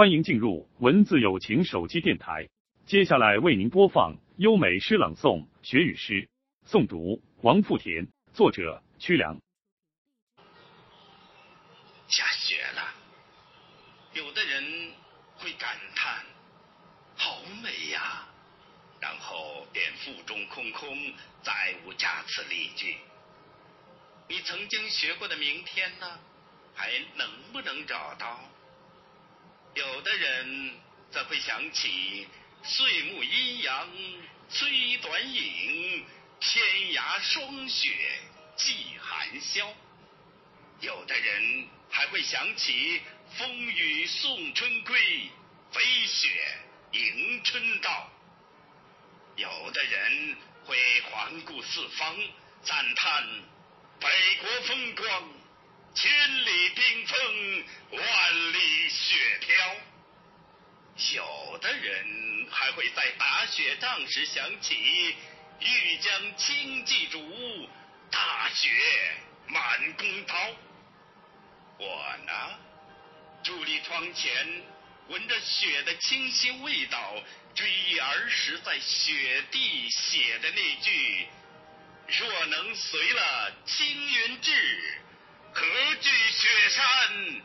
欢迎进入文字友情手机电台。接下来为您播放优美诗朗诵《学与诗》，诵读王富田，作者曲良。下雪了，有的人会感叹：“好美呀！”然后便腹中空空，再无加词例句。你曾经学过的明天呢？还能不能找到？有的人则会想起岁暮阴阳催短影，天涯霜雪霁寒宵。有的人还会想起风雨送春归，飞雪迎春到。有的人会环顾四方，赞叹北国风光。千里冰封，有的人还会在打雪仗时想起欲将轻骑逐，大雪满弓刀。我呢，伫立窗前，闻着雪的清新味道，追忆儿时在雪地写的那句：“若能随了青云志。”何惧雪山